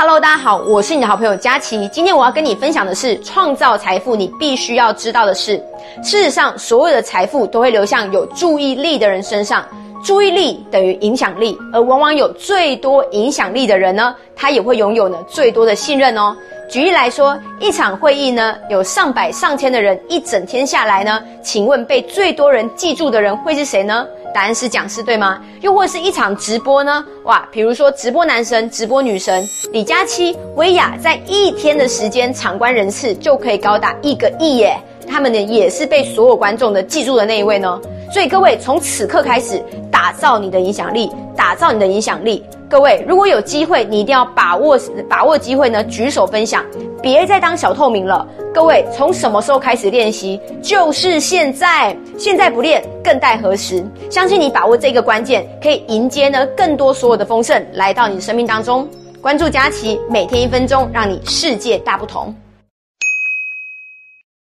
Hello，大家好，我是你的好朋友佳琪。今天我要跟你分享的是创造财富你必须要知道的事。事实上，所有的财富都会流向有注意力的人身上。注意力等于影响力，而往往有最多影响力的人呢，他也会拥有呢最多的信任哦。举例来说，一场会议呢，有上百上千的人，一整天下来呢，请问被最多人记住的人会是谁呢？答案是讲师，对吗？又或是一场直播呢？哇，比如说直播男神、直播女神李佳琦、薇娅，在一天的时间，场观人次就可以高达一个亿耶！他们呢，也是被所有观众的记住的那一位呢。所以各位，从此刻开始打造你的影响力，打造你的影响力。各位，如果有机会，你一定要把握把握机会呢，举手分享，别再当小透明了。各位，从什么时候开始练习？就是现在，现在不练，更待何时？相信你把握这个关键，可以迎接呢更多所有的丰盛来到你的生命当中。关注佳琪，每天一分钟，让你世界大不同。